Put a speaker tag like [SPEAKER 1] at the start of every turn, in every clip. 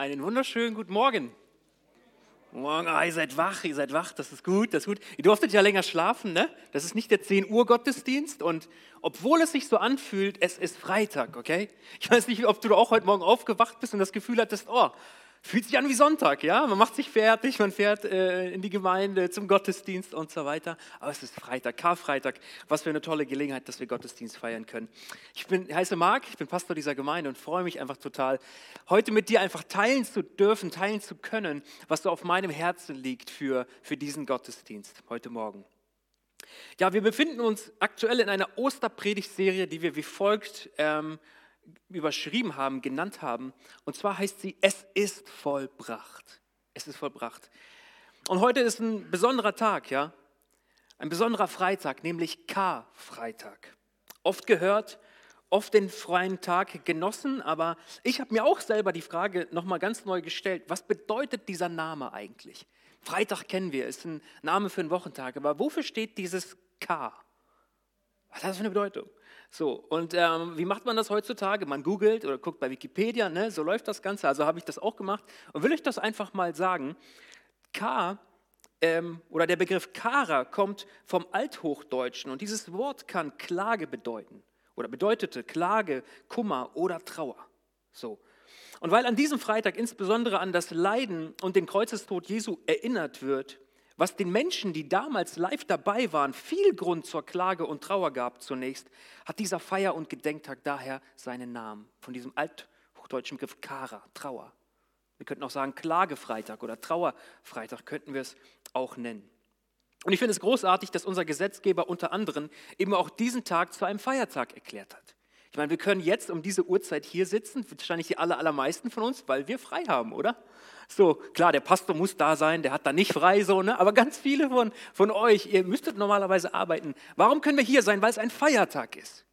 [SPEAKER 1] Einen wunderschönen guten Morgen. Morgen, ah, ihr seid wach, ihr seid wach, das ist gut, das ist gut. Ihr durftet ja länger schlafen, ne? Das ist nicht der 10 Uhr Gottesdienst und obwohl es sich so anfühlt, es ist Freitag, okay? Ich weiß nicht, ob du auch heute Morgen aufgewacht bist und das Gefühl hattest, oh, Fühlt sich an wie Sonntag, ja? Man macht sich fertig, man fährt äh, in die Gemeinde zum Gottesdienst und so weiter. Aber es ist Freitag, Karfreitag. Was für eine tolle Gelegenheit, dass wir Gottesdienst feiern können. Ich bin, heiße Marc, ich bin Pastor dieser Gemeinde und freue mich einfach total, heute mit dir einfach teilen zu dürfen, teilen zu können, was so auf meinem Herzen liegt für, für diesen Gottesdienst heute Morgen. Ja, wir befinden uns aktuell in einer Osterpredigtserie, die wir wie folgt ähm, überschrieben haben, genannt haben. Und zwar heißt sie, es ist vollbracht. Es ist vollbracht. Und heute ist ein besonderer Tag, ja. Ein besonderer Freitag, nämlich Karfreitag. Oft gehört, oft den freien Tag genossen, aber ich habe mir auch selber die Frage nochmal ganz neu gestellt, was bedeutet dieser Name eigentlich? Freitag kennen wir, ist ein Name für einen Wochentag, aber wofür steht dieses K? Was hat das für eine Bedeutung? So, und ähm, wie macht man das heutzutage? Man googelt oder guckt bei Wikipedia, ne? so läuft das Ganze. Also habe ich das auch gemacht und will euch das einfach mal sagen. K ähm, oder der Begriff Kara kommt vom Althochdeutschen und dieses Wort kann Klage bedeuten oder bedeutete Klage, Kummer oder Trauer. So. Und weil an diesem Freitag insbesondere an das Leiden und den Kreuzestod Jesu erinnert wird, was den Menschen, die damals live dabei waren, viel Grund zur Klage und Trauer gab zunächst, hat dieser Feier- und Gedenktag daher seinen Namen. Von diesem althochdeutschen Begriff Kara, Trauer. Wir könnten auch sagen Klagefreitag oder Trauerfreitag könnten wir es auch nennen. Und ich finde es großartig, dass unser Gesetzgeber unter anderem eben auch diesen Tag zu einem Feiertag erklärt hat. Ich meine, wir können jetzt um diese Uhrzeit hier sitzen, wahrscheinlich die aller, allermeisten von uns, weil wir frei haben, oder? So, klar, der Pastor muss da sein, der hat da nicht frei, so, ne? aber ganz viele von, von euch, ihr müsstet normalerweise arbeiten. Warum können wir hier sein? Weil es ein Feiertag ist.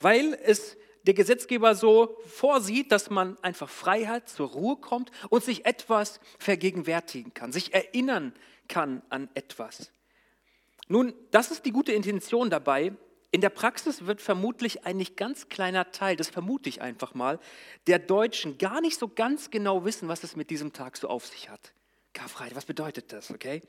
[SPEAKER 1] Weil es der Gesetzgeber so vorsieht, dass man einfach frei hat, zur Ruhe kommt und sich etwas vergegenwärtigen kann, sich erinnern kann an etwas. Nun, das ist die gute Intention dabei, in der Praxis wird vermutlich ein nicht ganz kleiner Teil, das vermute ich einfach mal, der Deutschen gar nicht so ganz genau wissen, was es mit diesem Tag so auf sich hat. Karfreitag, was bedeutet das, okay?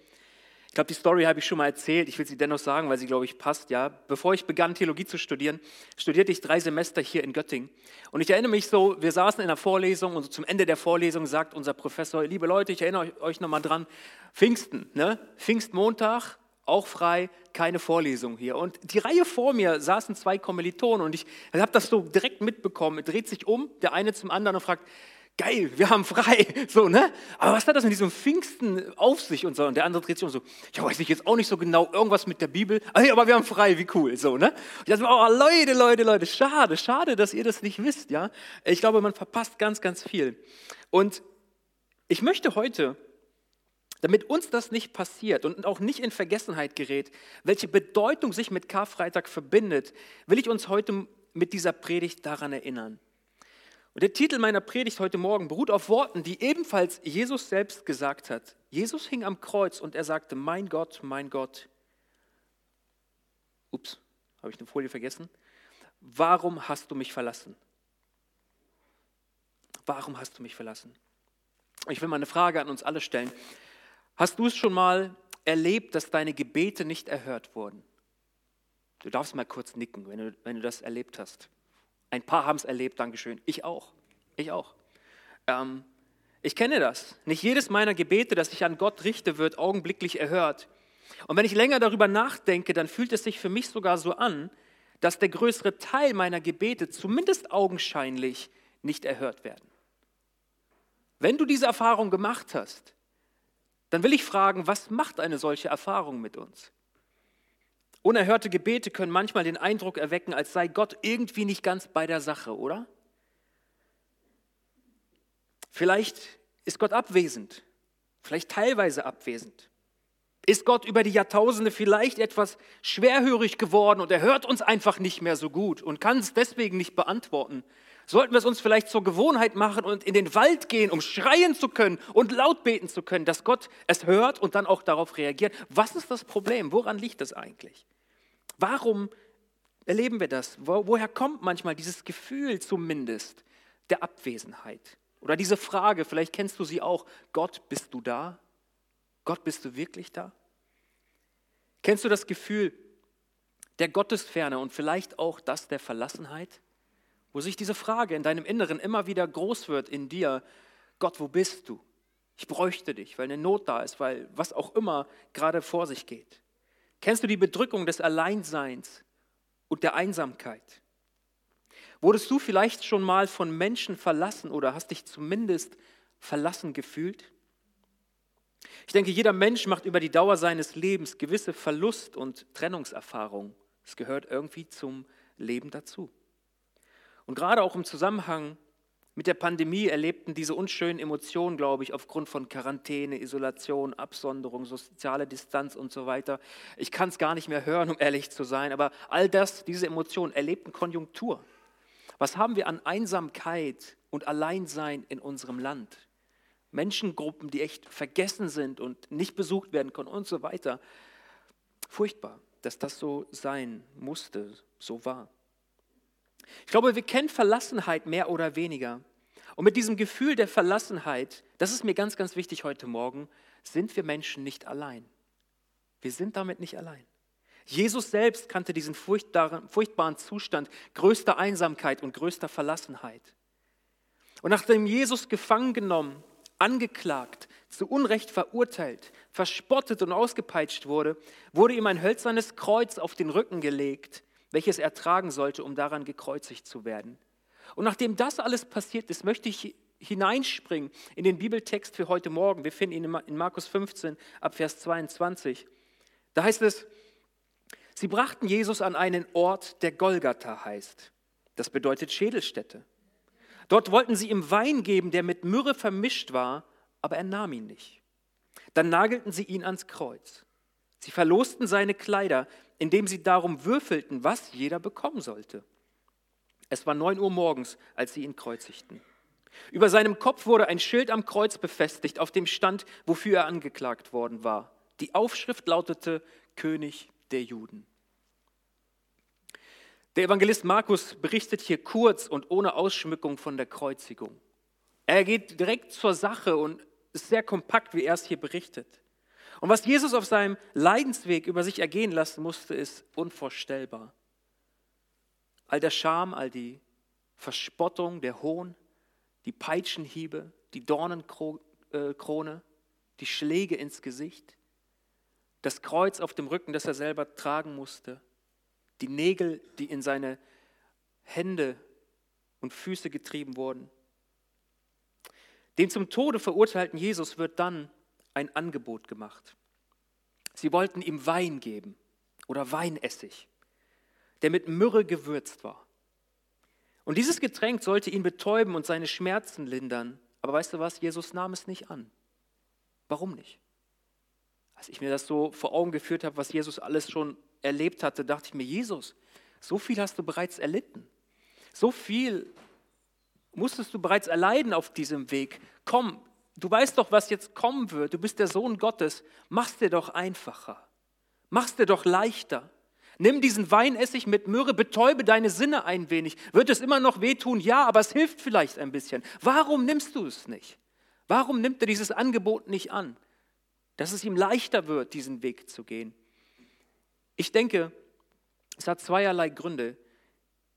[SPEAKER 1] Ich glaube, die Story habe ich schon mal erzählt. Ich will sie dennoch sagen, weil sie, glaube ich, passt. Ja, bevor ich begann, Theologie zu studieren, studierte ich drei Semester hier in Göttingen. Und ich erinnere mich so, wir saßen in einer Vorlesung und so zum Ende der Vorlesung sagt unser Professor, liebe Leute, ich erinnere euch nochmal dran, Pfingsten, ne? Pfingstmontag, auch frei, keine Vorlesung hier. Und die Reihe vor mir saßen zwei Kommilitonen und ich habe das so direkt mitbekommen. Er dreht sich um, der eine zum anderen und fragt, geil, wir haben frei, so, ne? Aber was hat das mit diesem Pfingsten auf sich und so? Und der andere dreht sich um so, ja, weiß ich jetzt auch nicht so genau, irgendwas mit der Bibel, aber wir haben frei, wie cool, so, ne? Ich dachte, oh, Leute, Leute, Leute, schade, schade, dass ihr das nicht wisst, ja? Ich glaube, man verpasst ganz, ganz viel. Und ich möchte heute damit uns das nicht passiert und auch nicht in Vergessenheit gerät, welche Bedeutung sich mit Karfreitag verbindet, will ich uns heute mit dieser Predigt daran erinnern. Und der Titel meiner Predigt heute Morgen beruht auf Worten, die ebenfalls Jesus selbst gesagt hat. Jesus hing am Kreuz und er sagte, mein Gott, mein Gott. Ups, habe ich eine Folie vergessen? Warum hast du mich verlassen? Warum hast du mich verlassen? Ich will mal eine Frage an uns alle stellen. Hast du es schon mal erlebt, dass deine Gebete nicht erhört wurden? Du darfst mal kurz nicken, wenn du, wenn du das erlebt hast. Ein paar haben es erlebt, Dankeschön. Ich auch. Ich auch. Ähm, ich kenne das. Nicht jedes meiner Gebete, das ich an Gott richte, wird augenblicklich erhört. Und wenn ich länger darüber nachdenke, dann fühlt es sich für mich sogar so an, dass der größere Teil meiner Gebete zumindest augenscheinlich nicht erhört werden. Wenn du diese Erfahrung gemacht hast, dann will ich fragen, was macht eine solche Erfahrung mit uns? Unerhörte Gebete können manchmal den Eindruck erwecken, als sei Gott irgendwie nicht ganz bei der Sache, oder? Vielleicht ist Gott abwesend, vielleicht teilweise abwesend. Ist Gott über die Jahrtausende vielleicht etwas schwerhörig geworden und er hört uns einfach nicht mehr so gut und kann es deswegen nicht beantworten? Sollten wir es uns vielleicht zur Gewohnheit machen und in den Wald gehen, um schreien zu können und laut beten zu können, dass Gott es hört und dann auch darauf reagiert? Was ist das Problem? Woran liegt das eigentlich? Warum erleben wir das? woher kommt manchmal dieses Gefühl zumindest der Abwesenheit? Oder diese Frage, vielleicht kennst du sie auch, Gott, bist du da? Gott, bist du wirklich da? Kennst du das Gefühl der Gottesferne und vielleicht auch das der Verlassenheit? Wo sich diese Frage in deinem Inneren immer wieder groß wird in dir, Gott, wo bist du? Ich bräuchte dich, weil eine Not da ist, weil was auch immer gerade vor sich geht. Kennst du die Bedrückung des Alleinseins und der Einsamkeit? Wurdest du vielleicht schon mal von Menschen verlassen oder hast dich zumindest verlassen gefühlt? Ich denke, jeder Mensch macht über die Dauer seines Lebens gewisse Verlust- und Trennungserfahrungen. Es gehört irgendwie zum Leben dazu. Und gerade auch im Zusammenhang mit der Pandemie erlebten diese unschönen Emotionen, glaube ich, aufgrund von Quarantäne, Isolation, Absonderung, soziale Distanz und so weiter. Ich kann es gar nicht mehr hören, um ehrlich zu sein, aber all das, diese Emotionen erlebten Konjunktur. Was haben wir an Einsamkeit und Alleinsein in unserem Land? Menschengruppen, die echt vergessen sind und nicht besucht werden können und so weiter. Furchtbar, dass das so sein musste, so war. Ich glaube, wir kennen Verlassenheit mehr oder weniger. Und mit diesem Gefühl der Verlassenheit, das ist mir ganz, ganz wichtig heute Morgen, sind wir Menschen nicht allein. Wir sind damit nicht allein. Jesus selbst kannte diesen furchtbaren Zustand größter Einsamkeit und größter Verlassenheit. Und nachdem Jesus gefangen genommen, angeklagt, zu Unrecht verurteilt, verspottet und ausgepeitscht wurde, wurde ihm ein hölzernes Kreuz auf den Rücken gelegt, welches er tragen sollte, um daran gekreuzigt zu werden. Und nachdem das alles passiert ist, möchte ich hineinspringen in den Bibeltext für heute Morgen. Wir finden ihn in Markus 15 ab Vers 22. Da heißt es, Sie brachten Jesus an einen Ort, der Golgatha heißt. Das bedeutet Schädelstätte. Dort wollten sie ihm Wein geben, der mit Myrrhe vermischt war, aber er nahm ihn nicht. Dann nagelten sie ihn ans Kreuz. Sie verlosten seine Kleider, indem sie darum würfelten, was jeder bekommen sollte. Es war neun Uhr morgens, als sie ihn kreuzigten. Über seinem Kopf wurde ein Schild am Kreuz befestigt, auf dem stand, wofür er angeklagt worden war. Die Aufschrift lautete König der Juden. Der Evangelist Markus berichtet hier kurz und ohne Ausschmückung von der Kreuzigung. Er geht direkt zur Sache und ist sehr kompakt, wie er es hier berichtet. Und was Jesus auf seinem Leidensweg über sich ergehen lassen musste, ist unvorstellbar. All der Scham, all die Verspottung, der Hohn, die Peitschenhiebe, die Dornenkrone, die Schläge ins Gesicht, das Kreuz auf dem Rücken, das er selber tragen musste, die Nägel, die in seine Hände und Füße getrieben wurden. Dem zum Tode verurteilten Jesus wird dann ein Angebot gemacht. Sie wollten ihm Wein geben oder Weinessig, der mit Myrrhe gewürzt war. Und dieses Getränk sollte ihn betäuben und seine Schmerzen lindern. Aber weißt du was? Jesus nahm es nicht an. Warum nicht? Als ich mir das so vor Augen geführt habe, was Jesus alles schon erlebt hatte, dachte ich mir, Jesus, so viel hast du bereits erlitten. So viel musstest du bereits erleiden auf diesem Weg. Komm, du weißt doch, was jetzt kommen wird. Du bist der Sohn Gottes. Mach's dir doch einfacher. Mach's dir doch leichter. Nimm diesen Weinessig mit Myrrhe, betäube deine Sinne ein wenig. Wird es immer noch wehtun? Ja, aber es hilft vielleicht ein bisschen. Warum nimmst du es nicht? Warum nimmt er dieses Angebot nicht an? dass es ihm leichter wird, diesen Weg zu gehen. Ich denke, es hat zweierlei Gründe.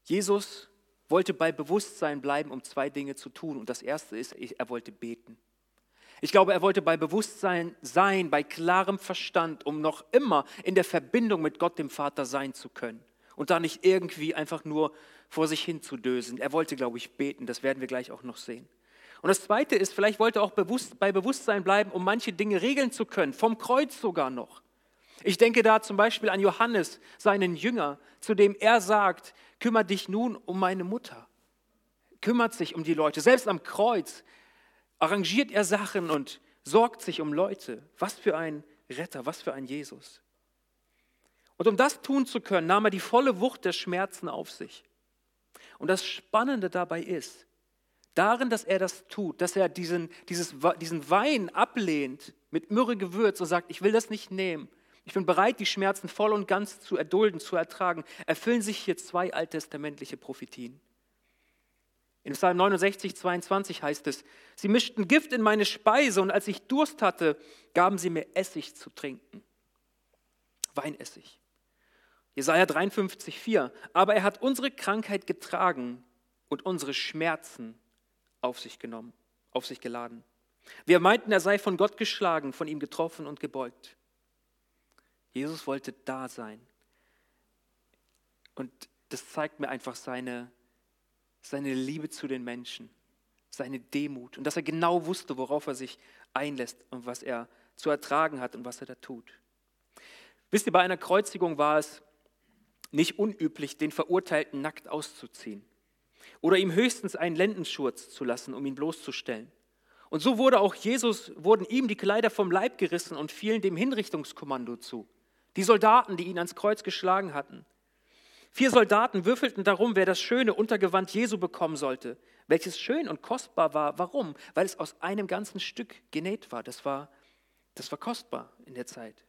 [SPEAKER 1] Jesus wollte bei Bewusstsein bleiben, um zwei Dinge zu tun. Und das erste ist, er wollte beten. Ich glaube, er wollte bei Bewusstsein sein, bei klarem Verstand, um noch immer in der Verbindung mit Gott, dem Vater, sein zu können. Und da nicht irgendwie einfach nur vor sich hin zu dösen. Er wollte, glaube ich, beten. Das werden wir gleich auch noch sehen. Und das Zweite ist, vielleicht wollte er auch bewusst, bei Bewusstsein bleiben, um manche Dinge regeln zu können, vom Kreuz sogar noch. Ich denke da zum Beispiel an Johannes, seinen Jünger, zu dem er sagt, kümmere dich nun um meine Mutter. Kümmert sich um die Leute. Selbst am Kreuz arrangiert er Sachen und sorgt sich um Leute. Was für ein Retter, was für ein Jesus. Und um das tun zu können, nahm er die volle Wucht der Schmerzen auf sich. Und das Spannende dabei ist, Darin, dass er das tut, dass er diesen, dieses, diesen Wein ablehnt mit Myrrhe gewürzt und sagt, ich will das nicht nehmen. Ich bin bereit, die Schmerzen voll und ganz zu erdulden, zu ertragen. Erfüllen sich hier zwei alttestamentliche Prophetien. In Psalm 69, 22 heißt es, sie mischten Gift in meine Speise und als ich Durst hatte, gaben sie mir Essig zu trinken. Weinessig. Jesaja 53, 4. Aber er hat unsere Krankheit getragen und unsere Schmerzen auf sich genommen, auf sich geladen. Wir meinten, er sei von Gott geschlagen, von ihm getroffen und gebeugt. Jesus wollte da sein. Und das zeigt mir einfach seine, seine Liebe zu den Menschen, seine Demut und dass er genau wusste, worauf er sich einlässt und was er zu ertragen hat und was er da tut. Wisst ihr, bei einer Kreuzigung war es nicht unüblich, den Verurteilten nackt auszuziehen oder ihm höchstens einen Lendenschurz zu lassen, um ihn bloßzustellen. Und so wurde auch Jesus, wurden ihm die Kleider vom Leib gerissen und fielen dem Hinrichtungskommando zu. Die Soldaten, die ihn ans Kreuz geschlagen hatten. Vier Soldaten würfelten darum, wer das schöne Untergewand Jesu bekommen sollte, welches schön und kostbar war. Warum? Weil es aus einem ganzen Stück genäht war. Das war, das war kostbar in der Zeit.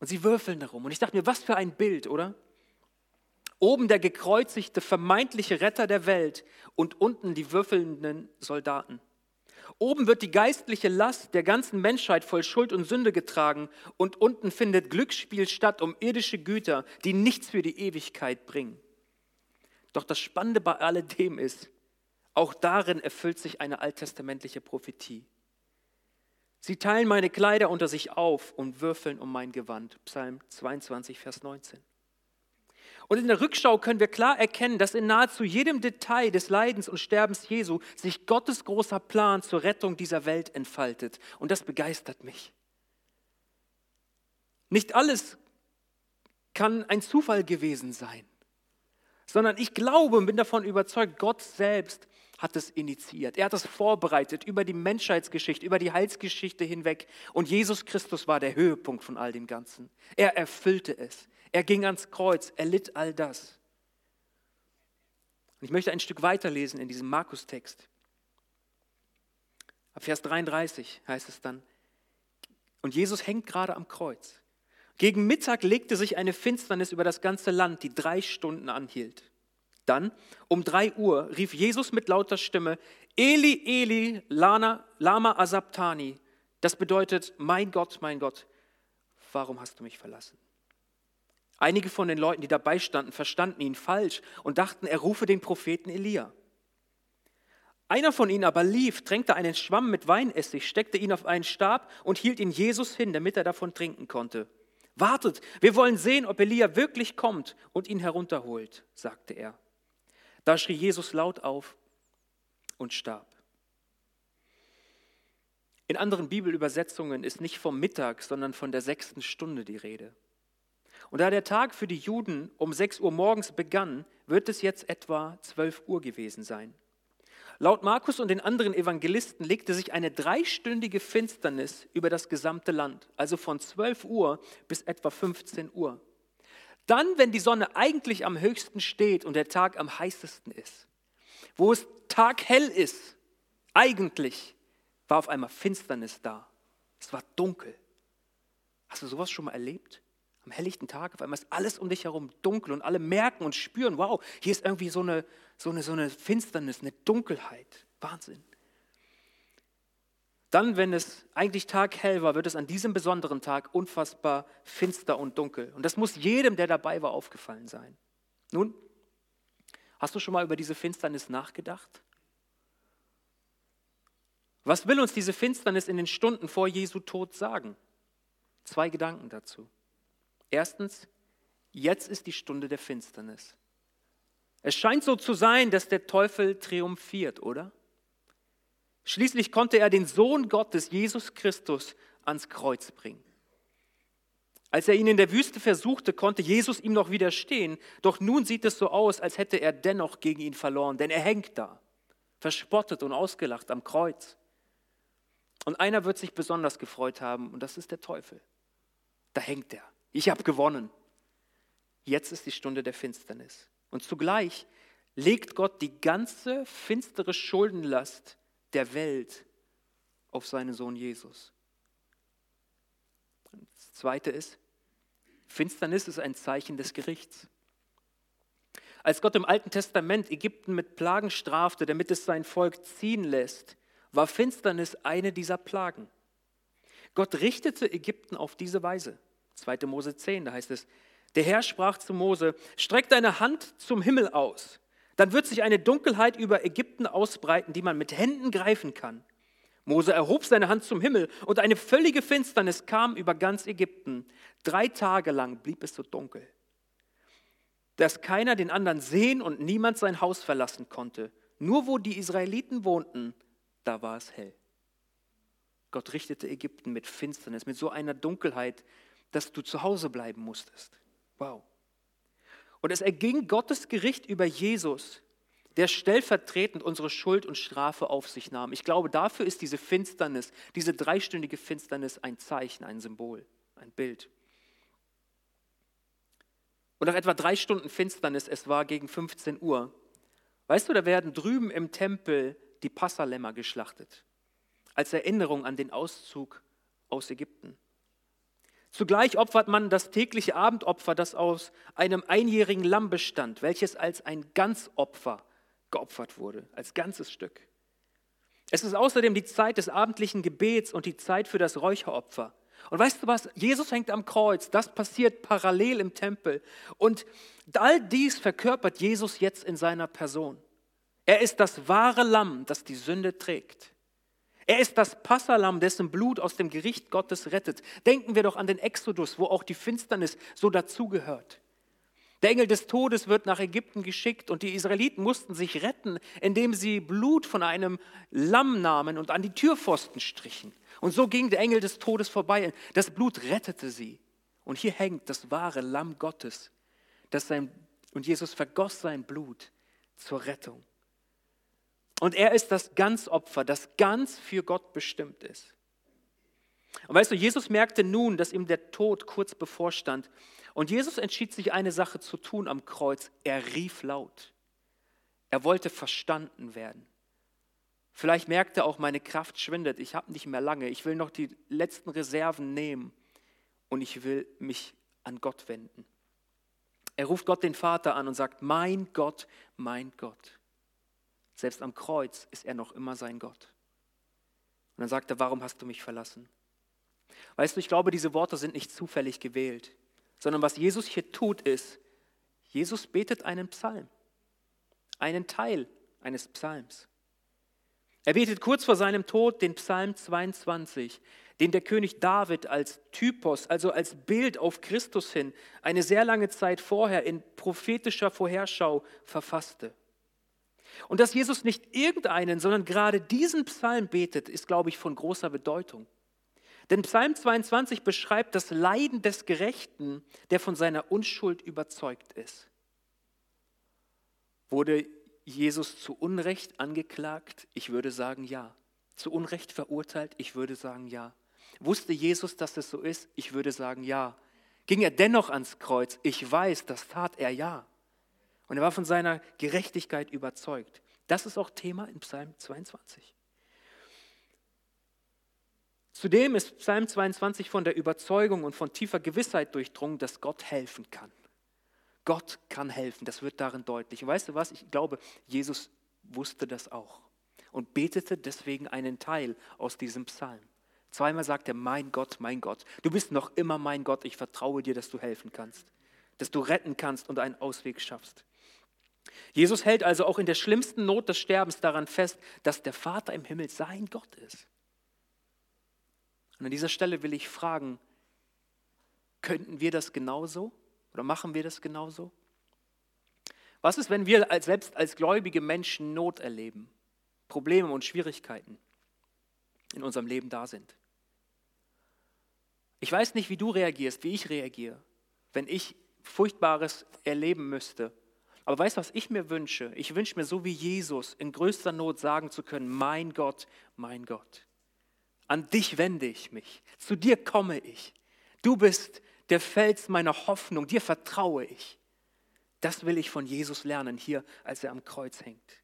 [SPEAKER 1] Und sie würfeln darum. Und ich dachte mir, was für ein Bild, oder? Oben der gekreuzigte, vermeintliche Retter der Welt und unten die würfelnden Soldaten. Oben wird die geistliche Last der ganzen Menschheit voll Schuld und Sünde getragen und unten findet Glücksspiel statt um irdische Güter, die nichts für die Ewigkeit bringen. Doch das Spannende bei alledem ist, auch darin erfüllt sich eine alttestamentliche Prophetie. Sie teilen meine Kleider unter sich auf und würfeln um mein Gewand. Psalm 22, Vers 19. Und in der Rückschau können wir klar erkennen, dass in nahezu jedem Detail des Leidens und Sterbens Jesu sich Gottes großer Plan zur Rettung dieser Welt entfaltet. Und das begeistert mich. Nicht alles kann ein Zufall gewesen sein, sondern ich glaube und bin davon überzeugt, Gott selbst hat es initiiert. Er hat es vorbereitet über die Menschheitsgeschichte, über die Heilsgeschichte hinweg. Und Jesus Christus war der Höhepunkt von all dem Ganzen. Er erfüllte es. Er ging ans Kreuz. Er litt all das. Und ich möchte ein Stück weiterlesen in diesem Markus-Text. Ab Vers 33 heißt es dann, und Jesus hängt gerade am Kreuz. Gegen Mittag legte sich eine Finsternis über das ganze Land, die drei Stunden anhielt. Dann, um drei Uhr, rief Jesus mit lauter Stimme, Eli, Eli, Lana, Lama Asabtani. Das bedeutet, mein Gott, mein Gott, warum hast du mich verlassen? Einige von den Leuten, die dabei standen, verstanden ihn falsch und dachten, er rufe den Propheten Elia. Einer von ihnen aber lief, tränkte einen Schwamm mit Weinessig, steckte ihn auf einen Stab und hielt ihn Jesus hin, damit er davon trinken konnte. Wartet, wir wollen sehen, ob Elia wirklich kommt und ihn herunterholt, sagte er. Da schrie Jesus laut auf und starb. In anderen Bibelübersetzungen ist nicht vom Mittag, sondern von der sechsten Stunde die Rede. Und da der Tag für die Juden um 6 Uhr morgens begann, wird es jetzt etwa 12 Uhr gewesen sein. Laut Markus und den anderen Evangelisten legte sich eine dreistündige Finsternis über das gesamte Land, also von 12 Uhr bis etwa 15 Uhr. Dann, wenn die Sonne eigentlich am höchsten steht und der Tag am heißesten ist, wo es taghell ist, eigentlich, war auf einmal Finsternis da. Es war dunkel. Hast du sowas schon mal erlebt? Am helllichten Tag, auf einmal ist alles um dich herum dunkel und alle merken und spüren, wow, hier ist irgendwie so eine, so eine, so eine Finsternis, eine Dunkelheit. Wahnsinn. Dann, wenn es eigentlich taghell war, wird es an diesem besonderen Tag unfassbar finster und dunkel. Und das muss jedem, der dabei war, aufgefallen sein. Nun, hast du schon mal über diese Finsternis nachgedacht? Was will uns diese Finsternis in den Stunden vor Jesu Tod sagen? Zwei Gedanken dazu. Erstens, jetzt ist die Stunde der Finsternis. Es scheint so zu sein, dass der Teufel triumphiert, oder? Schließlich konnte er den Sohn Gottes, Jesus Christus, ans Kreuz bringen. Als er ihn in der Wüste versuchte, konnte Jesus ihm noch widerstehen, doch nun sieht es so aus, als hätte er dennoch gegen ihn verloren, denn er hängt da, verspottet und ausgelacht am Kreuz. Und einer wird sich besonders gefreut haben, und das ist der Teufel. Da hängt er. Ich habe gewonnen. Jetzt ist die Stunde der Finsternis. Und zugleich legt Gott die ganze finstere Schuldenlast der Welt auf seinen Sohn Jesus. Das Zweite ist, Finsternis ist ein Zeichen des Gerichts. Als Gott im Alten Testament Ägypten mit Plagen strafte, damit es sein Volk ziehen lässt, war Finsternis eine dieser Plagen. Gott richtete Ägypten auf diese Weise. 2. Mose 10, da heißt es, der Herr sprach zu Mose, streck deine Hand zum Himmel aus, dann wird sich eine Dunkelheit über Ägypten ausbreiten, die man mit Händen greifen kann. Mose erhob seine Hand zum Himmel und eine völlige Finsternis kam über ganz Ägypten. Drei Tage lang blieb es so dunkel, dass keiner den anderen sehen und niemand sein Haus verlassen konnte. Nur wo die Israeliten wohnten, da war es hell. Gott richtete Ägypten mit Finsternis, mit so einer Dunkelheit, dass du zu Hause bleiben musstest. Wow. Und es erging Gottes Gericht über Jesus, der stellvertretend unsere Schuld und Strafe auf sich nahm. Ich glaube, dafür ist diese Finsternis, diese dreistündige Finsternis ein Zeichen, ein Symbol, ein Bild. Und nach etwa drei Stunden Finsternis, es war gegen 15 Uhr, weißt du, da werden drüben im Tempel die Passalämmer geschlachtet, als Erinnerung an den Auszug aus Ägypten. Zugleich opfert man das tägliche Abendopfer, das aus einem einjährigen Lamm bestand, welches als ein Ganzopfer geopfert wurde, als ganzes Stück. Es ist außerdem die Zeit des abendlichen Gebets und die Zeit für das Räucheropfer. Und weißt du was? Jesus hängt am Kreuz, das passiert parallel im Tempel. Und all dies verkörpert Jesus jetzt in seiner Person. Er ist das wahre Lamm, das die Sünde trägt. Er ist das Passalam, dessen Blut aus dem Gericht Gottes rettet. Denken wir doch an den Exodus, wo auch die Finsternis so dazugehört. Der Engel des Todes wird nach Ägypten geschickt und die Israeliten mussten sich retten, indem sie Blut von einem Lamm nahmen und an die Türpfosten strichen. Und so ging der Engel des Todes vorbei. Das Blut rettete sie. Und hier hängt das wahre Lamm Gottes. Das sein, und Jesus vergoss sein Blut zur Rettung. Und er ist das Ganzopfer, das ganz für Gott bestimmt ist. Und weißt du, Jesus merkte nun, dass ihm der Tod kurz bevorstand. Und Jesus entschied sich eine Sache zu tun am Kreuz. Er rief laut. Er wollte verstanden werden. Vielleicht merkte er auch, meine Kraft schwindet. Ich habe nicht mehr lange. Ich will noch die letzten Reserven nehmen und ich will mich an Gott wenden. Er ruft Gott den Vater an und sagt, mein Gott, mein Gott. Selbst am Kreuz ist er noch immer sein Gott. Und dann sagt er, warum hast du mich verlassen? Weißt du, ich glaube, diese Worte sind nicht zufällig gewählt, sondern was Jesus hier tut, ist, Jesus betet einen Psalm, einen Teil eines Psalms. Er betet kurz vor seinem Tod den Psalm 22, den der König David als Typos, also als Bild auf Christus hin, eine sehr lange Zeit vorher in prophetischer Vorherschau verfasste. Und dass Jesus nicht irgendeinen, sondern gerade diesen Psalm betet, ist, glaube ich, von großer Bedeutung. Denn Psalm 22 beschreibt das Leiden des Gerechten, der von seiner Unschuld überzeugt ist. Wurde Jesus zu Unrecht angeklagt? Ich würde sagen ja. Zu Unrecht verurteilt? Ich würde sagen ja. Wusste Jesus, dass es so ist? Ich würde sagen ja. Ging er dennoch ans Kreuz? Ich weiß, das tat er ja. Und er war von seiner Gerechtigkeit überzeugt. Das ist auch Thema in Psalm 22. Zudem ist Psalm 22 von der Überzeugung und von tiefer Gewissheit durchdrungen, dass Gott helfen kann. Gott kann helfen, das wird darin deutlich. Und weißt du was, ich glaube, Jesus wusste das auch und betete deswegen einen Teil aus diesem Psalm. Zweimal sagt er, mein Gott, mein Gott, du bist noch immer mein Gott, ich vertraue dir, dass du helfen kannst, dass du retten kannst und einen Ausweg schaffst. Jesus hält also auch in der schlimmsten Not des Sterbens daran fest, dass der Vater im Himmel sein Gott ist. Und an dieser Stelle will ich fragen, könnten wir das genauso oder machen wir das genauso? Was ist, wenn wir als, selbst als gläubige Menschen Not erleben, Probleme und Schwierigkeiten in unserem Leben da sind? Ich weiß nicht, wie du reagierst, wie ich reagiere, wenn ich Furchtbares erleben müsste aber weißt du, was ich mir wünsche? Ich wünsche mir so wie Jesus in größter Not sagen zu können, mein Gott, mein Gott, an dich wende ich mich, zu dir komme ich. Du bist der Fels meiner Hoffnung, dir vertraue ich. Das will ich von Jesus lernen hier, als er am Kreuz hängt.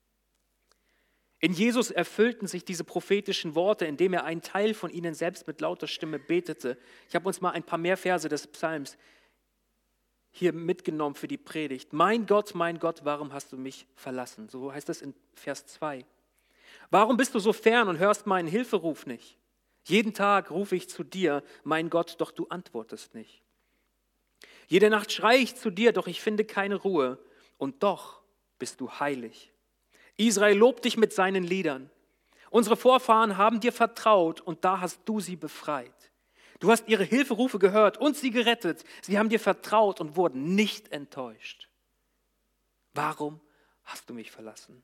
[SPEAKER 1] In Jesus erfüllten sich diese prophetischen Worte, indem er einen Teil von ihnen selbst mit lauter Stimme betete. Ich habe uns mal ein paar mehr Verse des Psalms hier mitgenommen für die Predigt. Mein Gott, mein Gott, warum hast du mich verlassen? So heißt es in Vers 2. Warum bist du so fern und hörst meinen Hilferuf nicht? Jeden Tag rufe ich zu dir, mein Gott, doch du antwortest nicht. Jede Nacht schreie ich zu dir, doch ich finde keine Ruhe. Und doch bist du heilig. Israel lobt dich mit seinen Liedern. Unsere Vorfahren haben dir vertraut und da hast du sie befreit. Du hast ihre Hilferufe gehört und sie gerettet. Sie haben dir vertraut und wurden nicht enttäuscht. Warum hast du mich verlassen?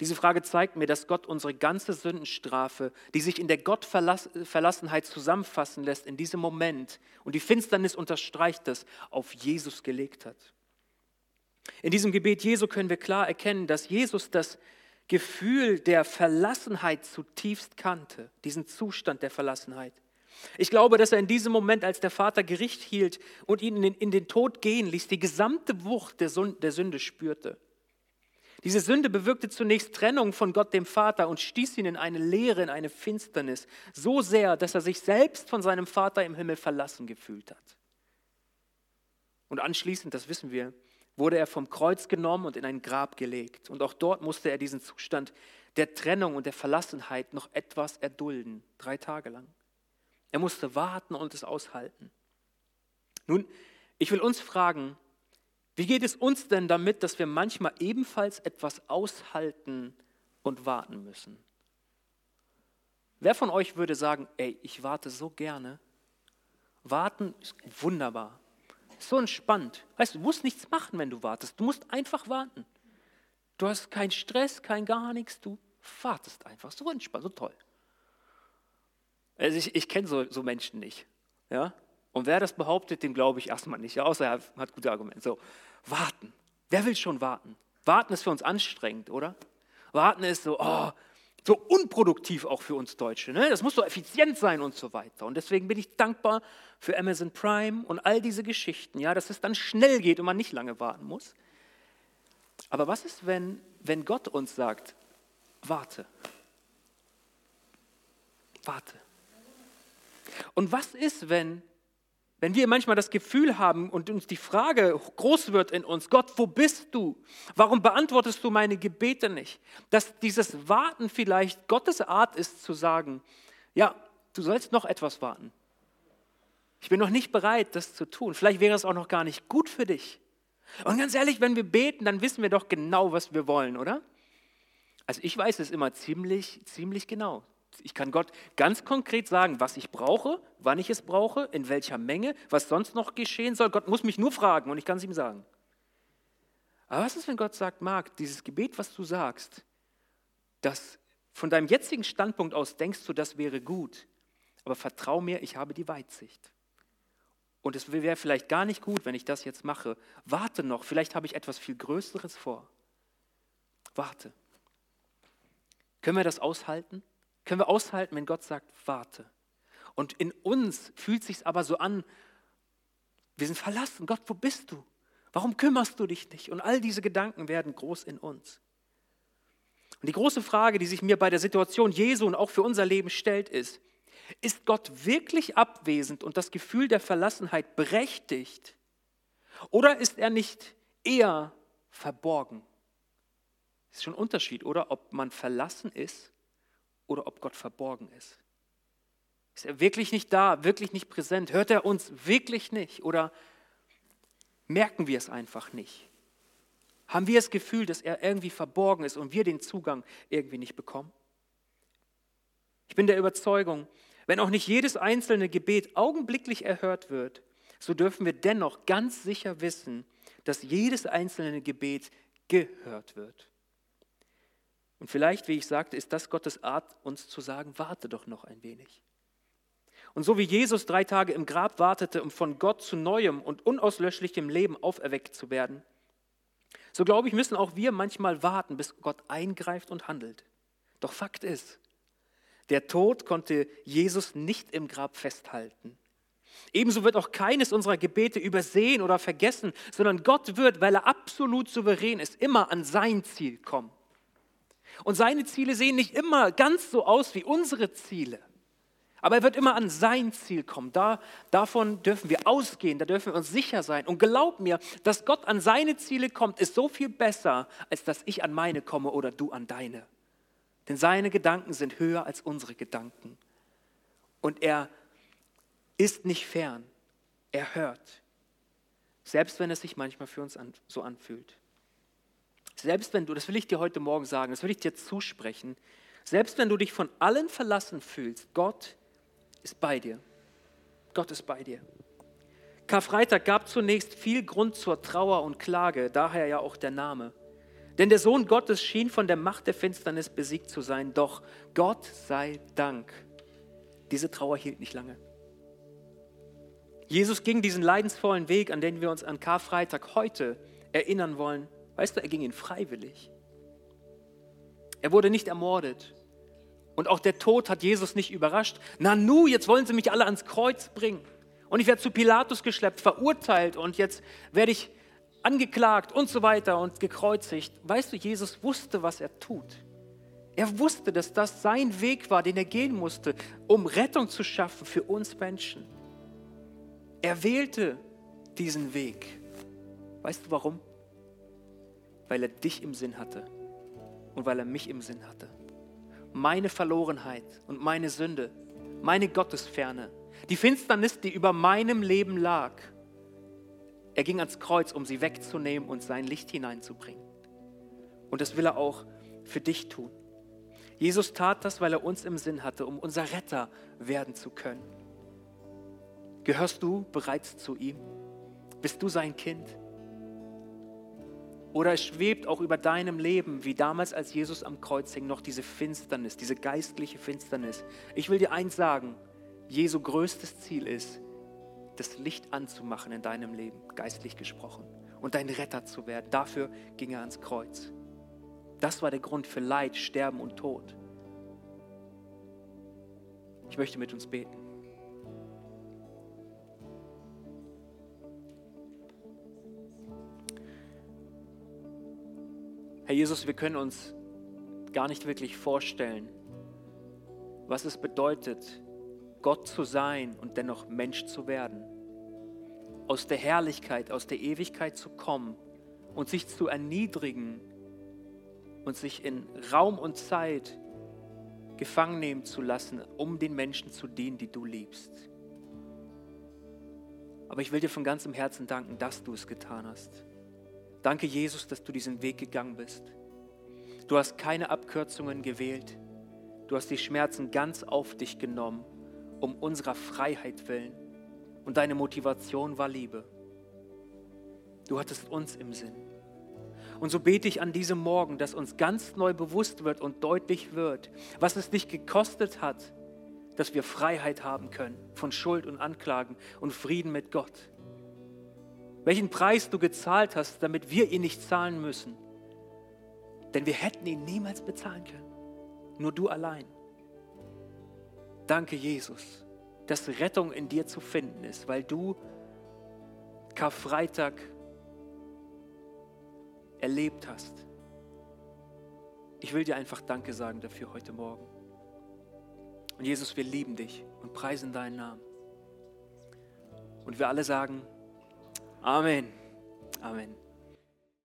[SPEAKER 1] Diese Frage zeigt mir, dass Gott unsere ganze Sündenstrafe, die sich in der Gottverlassenheit zusammenfassen lässt, in diesem Moment, und die Finsternis unterstreicht das, auf Jesus gelegt hat. In diesem Gebet Jesu können wir klar erkennen, dass Jesus das Gefühl der Verlassenheit zutiefst kannte, diesen Zustand der Verlassenheit. Ich glaube, dass er in diesem Moment, als der Vater Gericht hielt und ihn in den, Tod gehen ließ, die gesamte Wucht der Sünde spürte. Diese Sünde bewirkte zunächst Trennung von Gott dem Vater und stieß ihn in eine Leere, in eine Finsternis, so sehr, dass er sich selbst von seinem Vater im Himmel verlassen gefühlt hat. Und anschließend, das wissen wir, wurde er vom Kreuz genommen und in ein Grab gelegt. Und auch dort musste er diesen Zustand der Trennung und der Verlassenheit noch etwas erdulden, drei Tage lang. Er musste warten und es aushalten. Nun, ich will uns fragen, wie geht es uns denn damit, dass wir manchmal ebenfalls etwas aushalten und warten müssen? Wer von euch würde sagen, ey, ich warte so gerne? Warten ist wunderbar. So entspannt. Weißt du, du musst nichts machen, wenn du wartest. Du musst einfach warten. Du hast keinen Stress, kein gar nichts. Du wartest einfach. So entspannt, so toll. Also ich, ich kenne so, so Menschen nicht. Ja? Und wer das behauptet, dem glaube ich erstmal nicht, außer er hat gute Argumente. So, warten. Wer will schon warten? Warten ist für uns anstrengend, oder? Warten ist so, oh, so unproduktiv auch für uns Deutsche. Ne? Das muss so effizient sein und so weiter. Und deswegen bin ich dankbar für Amazon Prime und all diese Geschichten, ja, dass es dann schnell geht und man nicht lange warten muss. Aber was ist, wenn, wenn Gott uns sagt, warte, warte. Und was ist, wenn wenn wir manchmal das Gefühl haben und uns die Frage groß wird in uns, Gott, wo bist du? Warum beantwortest du meine Gebete nicht? Dass dieses Warten vielleicht Gottes Art ist zu sagen, ja, du sollst noch etwas warten. Ich bin noch nicht bereit, das zu tun. Vielleicht wäre es auch noch gar nicht gut für dich. Und ganz ehrlich, wenn wir beten, dann wissen wir doch genau, was wir wollen, oder? Also ich weiß es immer ziemlich, ziemlich genau. Ich kann Gott ganz konkret sagen, was ich brauche, wann ich es brauche, in welcher Menge, was sonst noch geschehen soll. Gott muss mich nur fragen und ich kann es ihm sagen. Aber was ist, wenn Gott sagt, Marc, dieses Gebet, was du sagst, das von deinem jetzigen Standpunkt aus denkst du, das wäre gut, aber vertrau mir, ich habe die Weitsicht. Und es wäre vielleicht gar nicht gut, wenn ich das jetzt mache. Warte noch, vielleicht habe ich etwas viel Größeres vor. Warte. Können wir das aushalten? Können wir aushalten, wenn Gott sagt, warte. Und in uns fühlt sich aber so an, wir sind verlassen. Gott, wo bist du? Warum kümmerst du dich nicht? Und all diese Gedanken werden groß in uns. Und die große Frage, die sich mir bei der Situation Jesu und auch für unser Leben stellt, ist, ist Gott wirklich abwesend und das Gefühl der Verlassenheit berechtigt? Oder ist er nicht eher verborgen? Ist schon ein Unterschied, oder? Ob man verlassen ist oder ob Gott verborgen ist. Ist er wirklich nicht da, wirklich nicht präsent? Hört er uns wirklich nicht oder merken wir es einfach nicht? Haben wir das Gefühl, dass er irgendwie verborgen ist und wir den Zugang irgendwie nicht bekommen? Ich bin der Überzeugung, wenn auch nicht jedes einzelne Gebet augenblicklich erhört wird, so dürfen wir dennoch ganz sicher wissen, dass jedes einzelne Gebet gehört wird. Und vielleicht, wie ich sagte, ist das Gottes Art, uns zu sagen, warte doch noch ein wenig. Und so wie Jesus drei Tage im Grab wartete, um von Gott zu neuem und unauslöschlichem Leben auferweckt zu werden, so glaube ich, müssen auch wir manchmal warten, bis Gott eingreift und handelt. Doch Fakt ist, der Tod konnte Jesus nicht im Grab festhalten. Ebenso wird auch keines unserer Gebete übersehen oder vergessen, sondern Gott wird, weil er absolut souverän ist, immer an sein Ziel kommen. Und seine Ziele sehen nicht immer ganz so aus wie unsere Ziele. Aber er wird immer an sein Ziel kommen. Da, davon dürfen wir ausgehen, da dürfen wir uns sicher sein. Und glaub mir, dass Gott an seine Ziele kommt, ist so viel besser, als dass ich an meine komme oder du an deine. Denn seine Gedanken sind höher als unsere Gedanken. Und er ist nicht fern. Er hört. Selbst wenn es sich manchmal für uns so anfühlt. Selbst wenn du, das will ich dir heute Morgen sagen, das will ich dir zusprechen, selbst wenn du dich von allen verlassen fühlst, Gott ist bei dir. Gott ist bei dir. Karfreitag gab zunächst viel Grund zur Trauer und Klage, daher ja auch der Name. Denn der Sohn Gottes schien von der Macht der Finsternis besiegt zu sein, doch Gott sei Dank, diese Trauer hielt nicht lange. Jesus ging diesen leidensvollen Weg, an den wir uns an Karfreitag heute erinnern wollen. Weißt du, er ging ihn freiwillig. Er wurde nicht ermordet. Und auch der Tod hat Jesus nicht überrascht. Na nu, jetzt wollen sie mich alle ans Kreuz bringen. Und ich werde zu Pilatus geschleppt, verurteilt und jetzt werde ich angeklagt und so weiter und gekreuzigt. Weißt du, Jesus wusste, was er tut. Er wusste, dass das sein Weg war, den er gehen musste, um Rettung zu schaffen für uns Menschen. Er wählte diesen Weg. Weißt du warum? Weil er dich im Sinn hatte und weil er mich im Sinn hatte. Meine Verlorenheit und meine Sünde, meine Gottesferne, die Finsternis, die über meinem Leben lag, er ging ans Kreuz, um sie wegzunehmen und sein Licht hineinzubringen. Und das will er auch für dich tun. Jesus tat das, weil er uns im Sinn hatte, um unser Retter werden zu können. Gehörst du bereits zu ihm? Bist du sein Kind? Oder es schwebt auch über deinem Leben, wie damals, als Jesus am Kreuz hing, noch diese Finsternis, diese geistliche Finsternis. Ich will dir eins sagen, Jesu größtes Ziel ist, das Licht anzumachen in deinem Leben, geistlich gesprochen, und dein Retter zu werden. Dafür ging er ans Kreuz. Das war der Grund für Leid, Sterben und Tod. Ich möchte mit uns beten. Herr Jesus, wir können uns gar nicht wirklich vorstellen, was es bedeutet, Gott zu sein und dennoch Mensch zu werden. Aus der Herrlichkeit, aus der Ewigkeit zu kommen und sich zu erniedrigen und sich in Raum und Zeit gefangen nehmen zu lassen, um den Menschen zu dienen, die du liebst. Aber ich will dir von ganzem Herzen danken, dass du es getan hast. Danke, Jesus, dass du diesen Weg gegangen bist. Du hast keine Abkürzungen gewählt. Du hast die Schmerzen ganz auf dich genommen um unserer Freiheit willen. Und deine Motivation war Liebe. Du hattest uns im Sinn. Und so bete ich an diesem Morgen, dass uns ganz neu bewusst wird und deutlich wird, was es dich gekostet hat, dass wir Freiheit haben können von Schuld und Anklagen und Frieden mit Gott. Welchen Preis du gezahlt hast, damit wir ihn nicht zahlen müssen. Denn wir hätten ihn niemals bezahlen können. Nur du allein. Danke, Jesus, dass Rettung in dir zu finden ist, weil du Karfreitag erlebt hast. Ich will dir einfach Danke sagen dafür heute Morgen. Und Jesus, wir lieben dich und preisen deinen Namen. Und wir alle sagen Amen. Amen.